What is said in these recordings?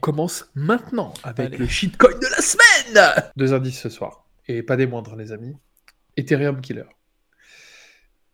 commence maintenant avec Allez. le shitcoin de la semaine Deux indices ce soir, et pas des moindres les amis. Ethereum Killer.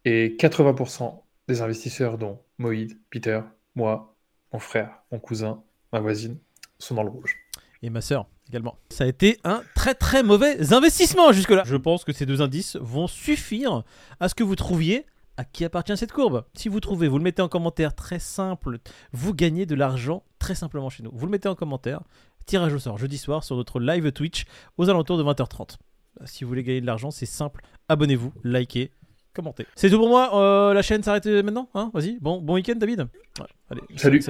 Et 80% des investisseurs dont Moïd, Peter, moi, mon frère, mon cousin, ma voisine, sont dans le rouge. Et ma sœur également. Ça a été un très très mauvais investissement jusque-là. Je pense que ces deux indices vont suffire à ce que vous trouviez à qui appartient cette courbe. Si vous trouvez, vous le mettez en commentaire très simple. Vous gagnez de l'argent très simplement chez nous. Vous le mettez en commentaire. Tirage au sort jeudi soir sur notre live Twitch aux alentours de 20h30. Si vous voulez gagner de l'argent, c'est simple. Abonnez-vous, likez, commentez. C'est tout pour moi. Euh, la chaîne s'arrête maintenant. Hein Vas-y. Bon, bon week-end, David. Ouais, allez, Salut.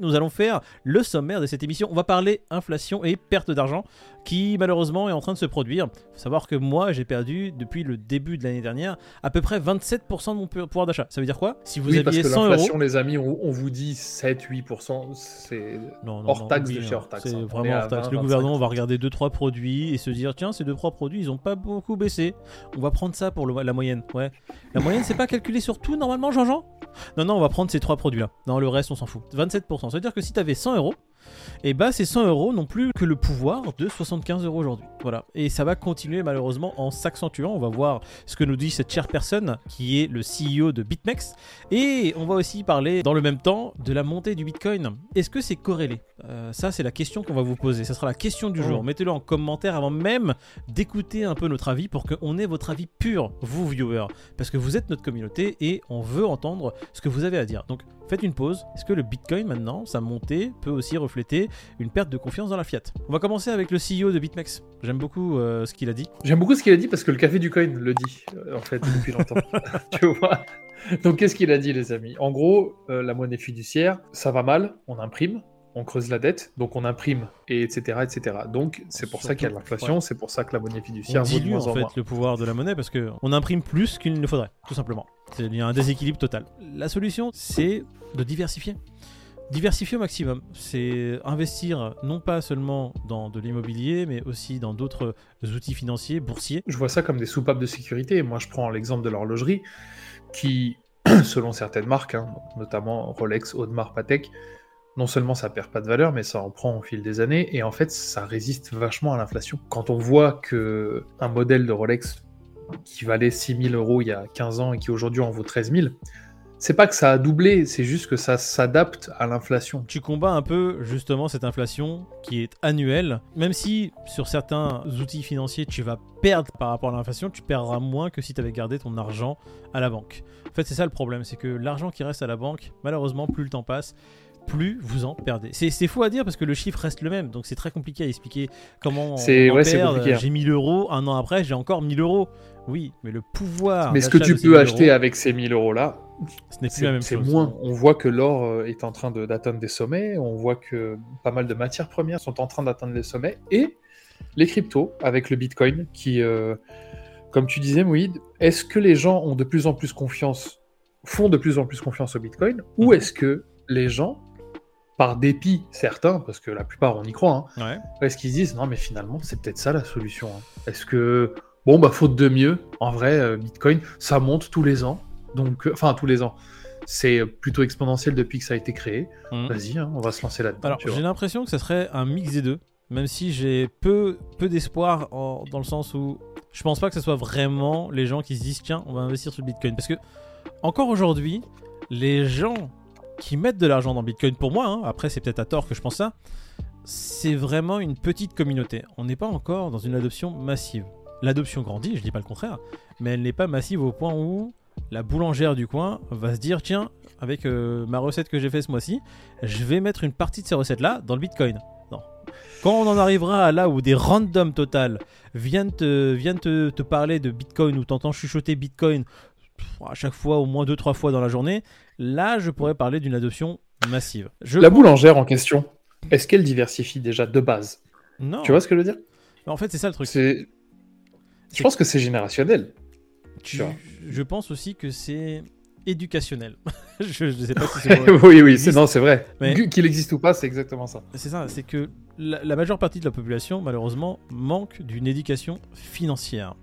Nous allons faire le sommaire de cette émission. On va parler inflation et perte d'argent qui malheureusement est en train de se produire. faut savoir que moi j'ai perdu depuis le début de l'année dernière à peu près 27% de mon pouvoir d'achat. Ça veut dire quoi? Si vous oui, parce aviez que 100 euros... l'inflation, les amis, on, vous dit 7-8%, c'est Non, non, hors non, taxe de oublie, chez hein. hors taxe, C'est hein. On est vraiment hors taxe. 20, Le gouvernement 25. va regarder 2-3 produits et se dire tiens, ces 2-3 produits ils ont pas beaucoup baissé. On va prendre ça pour le- la moyenne. Ouais. La moyenne c'est pas calculé sur tout normalement, Jean-Jean? Non, non, on va prendre ces 3 produits là. Non, le reste on s'en fout. 27%. Ça veut dire que si t'avais 100 euros, et bah ces 100 euros n'ont plus que le pouvoir de 75 euros aujourd'hui. Voilà. Et ça va continuer malheureusement en s'accentuant. On va voir ce que nous dit cette chère personne qui est le CEO de BitMEX. Et on va aussi parler dans le même temps de la montée du Bitcoin. Est-ce que c'est corrélé? Euh, Ça, c'est la question qu'on va vous poser. Ça sera la question du jour. Mettez-le en commentaire avant même d'écouter un peu notre avis pour qu'on ait votre avis pur, vous viewers. Parce que vous êtes notre communauté et on veut entendre ce que vous avez à dire. Donc faites une pause. Est-ce que le Bitcoin maintenant, sa montée, peut aussi refléter une perte de confiance dans la fiat? On va commencer avec le CEO de BitMEX. J'aime beaucoup euh, ce qu'il a dit. J'aime beaucoup ce qu'il a dit parce que le café du coin le dit, euh, en fait, depuis longtemps. tu vois? Donc, qu'est-ce qu'il a dit, les amis? En gros, euh, la monnaie fiduciaire, ça va mal, on imprime, on creuse la dette, donc on imprime, et etc. etc. Donc, c'est pour ça qu'il y a de l'inflation, c'est pour ça que la monnaie On fiduciaire vaut de dilue moins en en fait moins. le pouvoir de la monnaie parce que on imprime plus qu'il ne faudrait, tout simplement. Il y a un déséquilibre total. La solution, c'est de diversifier. Diversifier au maximum, c'est investir non pas seulement dans de l'immobilier, mais aussi dans d'autres outils financiers, boursiers. Je vois ça comme des soupapes de sécurité. Moi, je prends l'exemple de l'horlogerie, qui, selon certaines marques, hein, notamment Rolex, Audemars, Patek, non seulement ça perd pas de valeur, mais ça en prend au fil des années, et en fait, ça résiste vachement à l'inflation. Quand on voit que un modèle de Rolex qui valait 6000 euros il y a 15 ans et qui aujourd'hui en vaut 13 000, c'est pas que ça a doublé, c'est juste que ça s'adapte à l'inflation. Tu combats un peu justement cette inflation qui est annuelle, même si sur certains outils financiers tu vas perdre par rapport à l'inflation, tu perdras moins que si tu avais gardé ton argent à la banque. En fait, c'est ça le problème, c'est que l'argent qui reste à la banque, malheureusement, plus le temps passe, plus vous en perdez. C'est faux à dire parce que le chiffre reste le même, donc c'est très compliqué à expliquer comment C'est- on ouais, perd. compliqué, hein. J'ai 1000 euros, un an après, j'ai encore 1000 euros. Oui, mais le pouvoir. Mais ce que tu peux 1000 acheter euros, avec ces 1000 euros là, ce n'est plus la même c'est chose. moins. On voit que l'or euh, est en train de- d'atteindre des sommets, on voit que pas mal de matières premières sont en train d'atteindre les sommets, et les cryptos avec le Bitcoin qui, euh, comme tu disais Moïd, est-ce que les gens ont de plus en plus confiance, font de plus en plus confiance au Bitcoin, ou Mhm. est-ce que les gens, par dépit certains, parce que la plupart on y croit, hein, Ouais. est-ce qu'ils se disent non mais finalement c'est peut-être ça la solution hein. Est-ce que bon bah faute de mieux, en vrai euh, Bitcoin ça monte tous les ans, donc euh, enfin tous les ans. C'est plutôt exponentiel depuis que ça a été créé. Mhm. Vas-y, hein, on va se lancer là-dedans. Alors, j'ai l'impression que ça serait un mix des deux, même si j'ai peu, peu d'espoir dans le sens où je pense pas que ce soit vraiment les gens qui se disent tiens, on va investir sur le Bitcoin. Parce que, encore aujourd'hui, les gens qui mettent de l'argent dans Bitcoin, pour moi, hein, après c'est peut-être à tort que je pense ça, c'est vraiment une petite communauté. On n'est pas encore dans une adoption massive. L'adoption grandit, je dis pas le contraire, mais elle n'est pas massive au point où la boulangère du coin va se dire tiens, avec euh, ma recette que j'ai fait ce mois-ci, je vais mettre une partie de ces recettes-là dans le Bitcoin. Non. Quand on en arrivera à là où des randoms total viennent te, viennent te, te parler de Bitcoin ou t'entends chuchoter Bitcoin à chaque fois au moins 2-3 fois dans la journée, là je pourrais parler d'une adoption massive. Je La pense- boulangère en question, est-ce qu'elle diversifie déjà de base? Non. Tu vois ce que je veux dire? En fait, c'est ça le truc. C'est, je pense que c'est générationnel. Tu- je pense aussi que c'est éducationnel. je, ne sais pas si c'est vrai. oui, oui, c'est non, c'est vrai. Mais- Qu'il existe ou pas, c'est exactement ça. C'est ça, c'est que la, la majeure partie de la population, malheureusement, manque d'une éducation financière.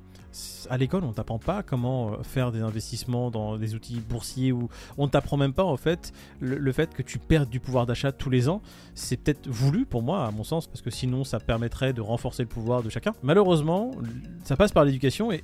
À l'école, on t'apprend pas comment euh, faire des investissements dans des outils boursiers ou on t'apprend même pas en fait le, le fait que tu perds du pouvoir d'achat tous les ans. C'est peut-être voulu pour moi, à mon sens, parce que sinon ça permettrait de renforcer le pouvoir de chacun. Malheureusement, ça passe par l'éducation et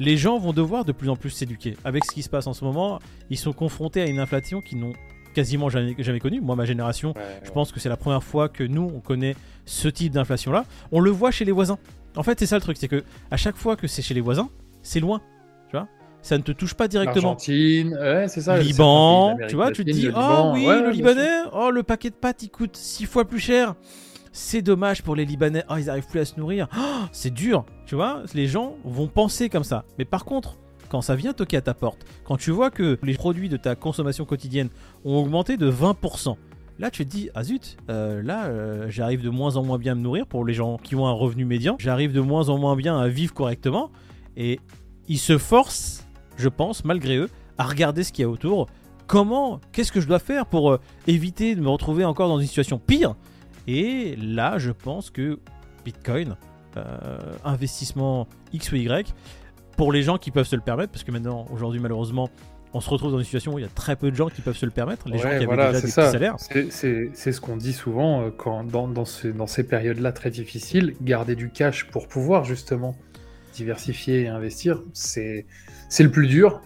les gens vont devoir de plus en plus s'éduquer. Avec ce qui se passe en ce moment, ils sont confrontés à une inflation qu'ils n'ont quasiment jamais, jamais connue. Moi, ma génération, je pense que c'est la première fois que nous, on connaît ce type d'inflation-là. On le voit chez les voisins. En fait, c'est ça le truc, c'est que à chaque fois que c'est chez les voisins, c'est loin. Tu vois ça ne te touche pas directement. Argentine, ouais, c'est ça. Liban, tu vois, tu te dis, oh oui, le Libanais, oh le paquet de pâtes, il coûte 6 fois plus cher. C'est dommage pour les Libanais, oh ils arrivent plus à se nourrir. Oh, c'est dur, tu vois, les gens vont penser comme ça. Mais par contre, quand ça vient toquer à ta porte, quand tu vois que les produits de ta consommation quotidienne ont augmenté de 20%, Là, tu te dis, ah zut, euh, là, euh, j'arrive de moins en moins bien à me nourrir pour les gens qui ont un revenu médian. J'arrive de moins en moins bien à vivre correctement. Et ils se forcent, je pense, malgré eux, à regarder ce qu'il y a autour. Comment, qu'est-ce que je dois faire pour euh, éviter de me retrouver encore dans une situation pire? Et là, je pense que Bitcoin, investissement X ou Y, pour les gens qui peuvent se le permettre, parce que maintenant, aujourd'hui, malheureusement, on se retrouve dans une situation où il y a très peu de gens qui peuvent se le permettre, les gens qui avaient déjà des salaires. C'est ce qu'on dit souvent euh, quand, dans, dans, dans ces périodes-là très difficiles, garder du cash pour pouvoir justement diversifier et investir, c'est le plus dur,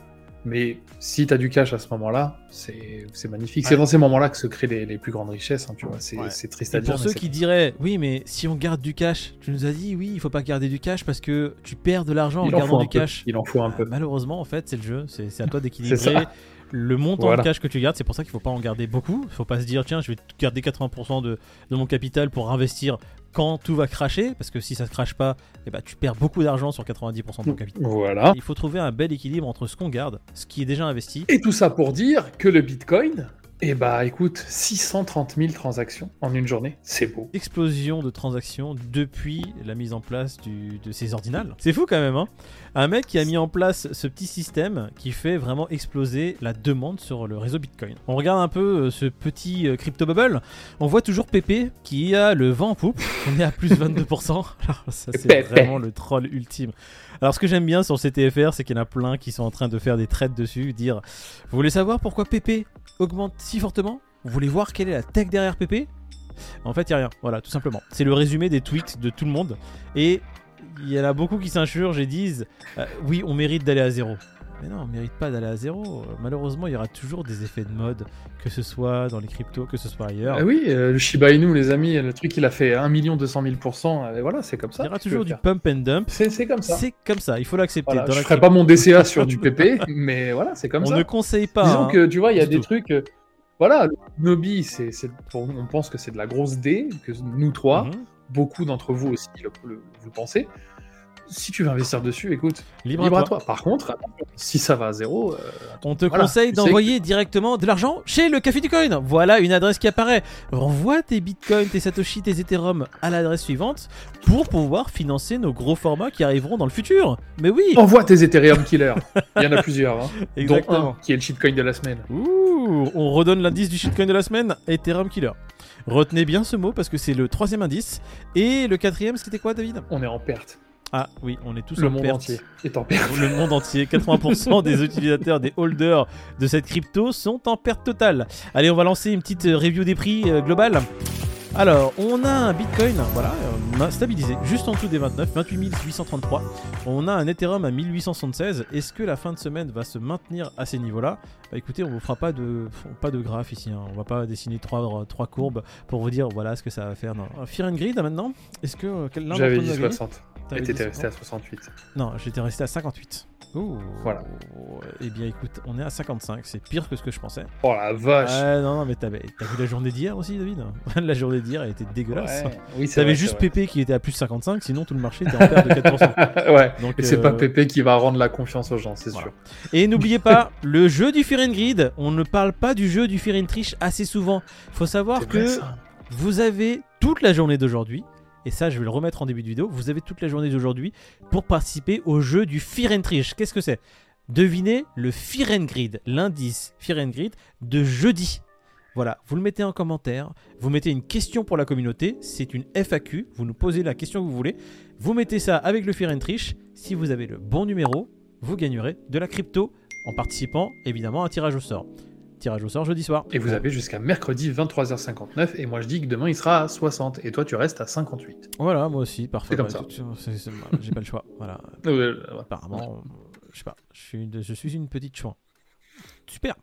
mais si tu as du cash à ce moment-là, c'est magnifique. C'est dans ces moments-là que se créent les, plus grandes richesses, hein, tu vois. C'est triste à dire. Pour ceux qui diraient, oui, mais si on garde du cash, tu nous as dit, oui, il faut pas garder du cash parce que tu perds de l'argent en, gardant du cash. Il en faut un peu. Malheureusement, en fait, c'est le jeu. C'est à toi d'équilibrer le montant de cash que tu gardes. C'est pour ça qu'il faut pas en garder beaucoup. Il faut pas se dire, tiens, je vais garder 80% de, de mon capital pour investir quand tout va cracher, parce que si ça ne crache pas, eh ben, tu perds beaucoup d'argent sur 90% de ton capital. Voilà. Il faut trouver un bel équilibre entre ce qu'on garde, ce qui est déjà investi. Et tout ça pour dire que le Bitcoin, eh bah écoute, 630 000 transactions en une journée, c'est beau. Explosion de transactions depuis la mise en place de ces ordinales. C'est fou quand même, hein Un mec qui a mis en place ce petit système qui fait vraiment exploser la demande sur le réseau Bitcoin. On regarde un peu euh, ce petit euh, crypto bubble, on voit toujours Pépé qui a le vent en poupe, on est à plus 22%. Alors ça c'est vraiment le troll ultime. Alors ce que j'aime bien sur CTFR, c'est qu'il y en a plein qui sont en train de faire des trades dessus, dire Vous voulez savoir pourquoi Pépé augmente si fortement Vous voulez voir quelle est la tech derrière PP En fait, il n'y a rien. Voilà, tout simplement. C'est le résumé des tweets de tout le monde. Et il y en a beaucoup qui s'insurgent et disent euh, Oui, on mérite d'aller à zéro. Mais non, on mérite pas d'aller à zéro. Malheureusement, il y aura toujours des effets de mode, que ce soit dans les cryptos, que ce soit ailleurs. Ah oui, euh, le Shiba Inu, les amis, le truc, il a fait 1 200 000 et voilà, c'est comme ça. Il y aura toujours du pump and dump. C'est comme ça. C'est comme ça, il faut l'accepter. je ne ferai pas mon DCA sur du PP, mais voilà, c'est comme ça. On ne conseille pas. Disons hein, que, tu vois, il y a des trucs. Voilà, Nobi, c'est, on pense que c'est de la grosse D, que nous trois, mhm. beaucoup d'entre vous aussi vous le pensez si tu veux investir dessus, écoute, libre, à, toi. Par contre, si ça va à zéro, euh, on te conseille d'envoyer directement de l'argent chez le Café du Coin. Voilà une adresse qui apparaît. Renvoie tes bitcoins, tes satoshi, tes ethereum à l'adresse suivante pour pouvoir financer nos gros formats qui arriveront dans le futur. Mais oui. Envoie tes ethereum killer. Il y en a plusieurs, hein. Exactement. dont un qui est le shitcoin de la semaine. Ouh, on redonne l'indice du shitcoin de la semaine, ethereum killer. Retenez bien ce mot parce que c'est le troisième indice. Et le quatrième, c'était quoi, David? On est en perte. Ah oui, on est tous le en monde entier est en perte. Le monde entier, 80% des utilisateurs, des holders de cette crypto sont en perte totale. Allez, on va lancer une petite euh, review des prix euh, global. Alors, on a un Bitcoin, voilà, a stabilisé juste en dessous des 29, 28 833. On a un Ethereum à 1876. Est-ce que la fin de semaine va se maintenir à ces niveaux-là? Bah écoutez, on vous fera pas de, pas de graphe ici. Hein. On va pas dessiner trois, trois courbes pour vous dire voilà ce que ça va faire. Non. Fear and Grid maintenant Est-ce que euh, 60. Et t'étais resté à 68. Non, j'étais resté à 58. Ouh. Voilà. Eh bien, écoute, on est à 55. C'est pire que ce que je pensais. Oh la vache. non, non, mais t'as vu la journée d'hier aussi, David La journée d'hier, elle était dégueulasse. Oui, t'avais juste Pépé qui était à plus 55, sinon tout le marché était en perte de 4%. ouais. Donc, Et c'est pas euh, Pépé qui va rendre la confiance aux gens, c'est sûr. Et n'oubliez pas, le jeu du Fear Grid, on ne parle pas du jeu du Fear Triche assez souvent. Il faut savoir que vous avez toute la journée d'aujourd'hui et ça je vais le remettre en début de vidéo, vous avez toute la journée d'aujourd'hui pour participer au jeu du and Qu'est-ce que c'est? Devinez le Fear and Grid, l'indice Fear and Grid de jeudi. Voilà, vous le mettez en commentaire, vous mettez une question pour la communauté, c'est une FAQ, vous nous posez la question que vous voulez, Vous mettez ça avec le Triche. Si vous avez le bon numéro, vous gagnerez de la crypto en participant évidemment à un tirage au sort. Tirage au sort jeudi soir. Et vous avez jusqu'à mercredi 23h59, et moi je dis que demain il sera à 60, et toi tu restes à 58. Voilà, moi aussi, parfait. C'est comme ça. J'ai pas le choix. Voilà. Apparemment, je sais pas. Je suis, je suis une petite chouin. Super.